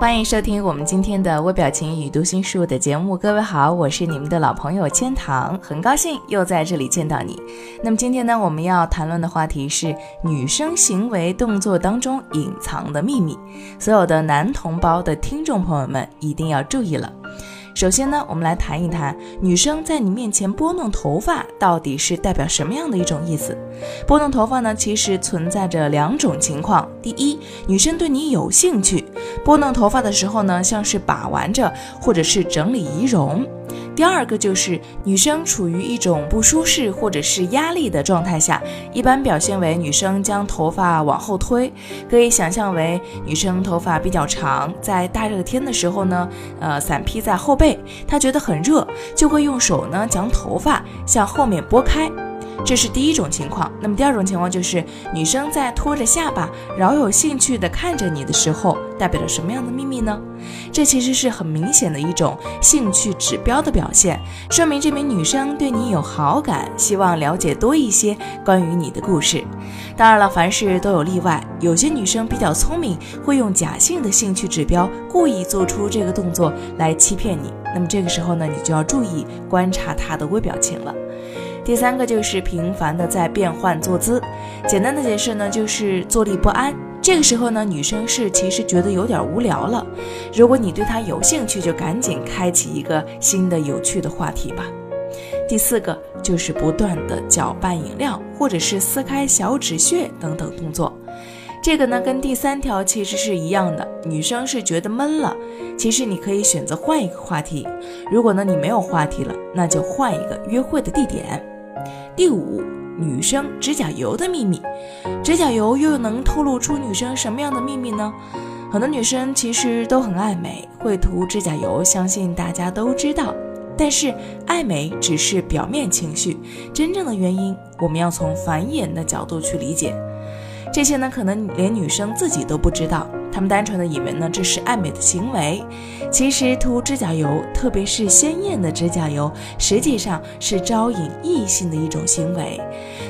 欢迎收听我们今天的微表情与读心术的节目，各位好，我是你们的老朋友千堂，很高兴又在这里见到你。那么今天呢，我们要谈论的话题是女生行为动作当中隐藏的秘密，所有的男同胞的听众朋友们一定要注意了。首先呢，我们来谈一谈女生在你面前拨弄头发到底是代表什么样的一种意思。拨弄头发呢，其实存在着两种情况。第一，女生对你有兴趣，拨弄头发的时候呢，像是把玩着，或者是整理仪容。第二个就是女生处于一种不舒适或者是压力的状态下，一般表现为女生将头发往后推，可以想象为女生头发比较长，在大热天的时候呢，呃，伞披在后背，她觉得很热，就会用手呢将头发向后面拨开。这是第一种情况。那么第二种情况就是女生在托着下巴，饶有兴趣地看着你的时候，代表了什么样的秘密呢？这其实是很明显的一种兴趣指标的表现，说明这名女生对你有好感，希望了解多一些关于你的故事。当然了，凡事都有例外，有些女生比较聪明，会用假性的兴趣指标，故意做出这个动作来欺骗你。那么这个时候呢，你就要注意观察她的微表情了。第三个就是频繁的在变换坐姿，简单的解释呢，就是坐立不安。这个时候呢，女生是其实觉得有点无聊了。如果你对她有兴趣，就赶紧开启一个新的有趣的话题吧。第四个就是不断的搅拌饮料，或者是撕开小纸屑等等动作。这个呢，跟第三条其实是一样的。女生是觉得闷了，其实你可以选择换一个话题。如果呢你没有话题了，那就换一个约会的地点。第五，女生指甲油的秘密，指甲油又能透露出女生什么样的秘密呢？很多女生其实都很爱美，会涂指甲油，相信大家都知道。但是爱美只是表面情绪，真正的原因我们要从繁衍的角度去理解。这些呢，可能连女生自己都不知道。他们单纯的以为呢这是爱美的行为，其实涂指甲油，特别是鲜艳的指甲油，实际上是招引异性的一种行为。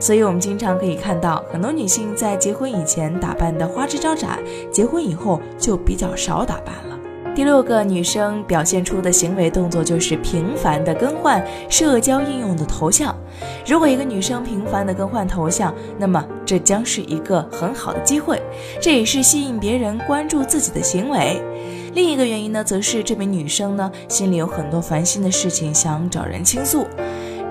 所以，我们经常可以看到很多女性在结婚以前打扮的花枝招展，结婚以后就比较少打扮了。第六个女生表现出的行为动作就是频繁的更换社交应用的头像。如果一个女生频繁的更换头像，那么这将是一个很好的机会，这也是吸引别人关注自己的行为。另一个原因呢，则是这名女生呢心里有很多烦心的事情想找人倾诉。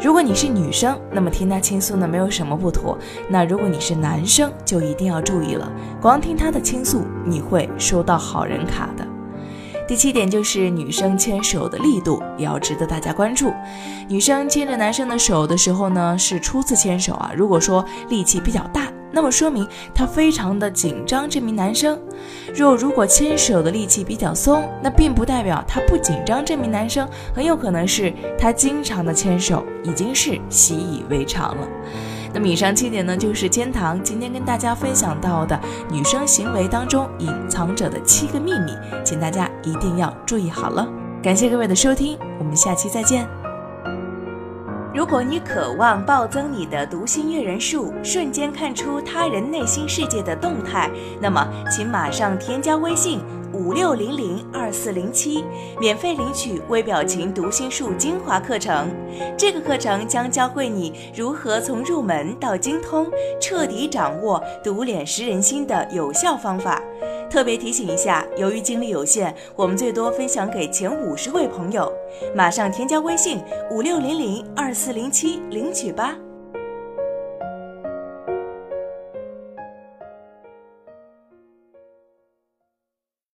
如果你是女生，那么听她倾诉呢没有什么不妥。那如果你是男生，就一定要注意了，光听她的倾诉，你会收到好人卡的。第七点就是女生牵手的力度也要值得大家关注。女生牵着男生的手的时候呢，是初次牵手啊。如果说力气比较大，那么说明她非常的紧张。这名男生若如果牵手的力气比较松，那并不代表他不紧张。这名男生很有可能是他经常的牵手已经是习以为常了。那么以上七点呢，就是天堂今天跟大家分享到的女生行为当中隐藏着的七个秘密，请大家一定要注意好了。感谢各位的收听，我们下期再见。如果你渴望暴增你的读心阅人数，瞬间看出他人内心世界的动态，那么请马上添加微信。五六零零二四零七，免费领取微表情读心术精华课程。这个课程将教会你如何从入门到精通，彻底掌握读脸识人心的有效方法。特别提醒一下，由于精力有限，我们最多分享给前五十位朋友。马上添加微信五六零零二四零七领取吧。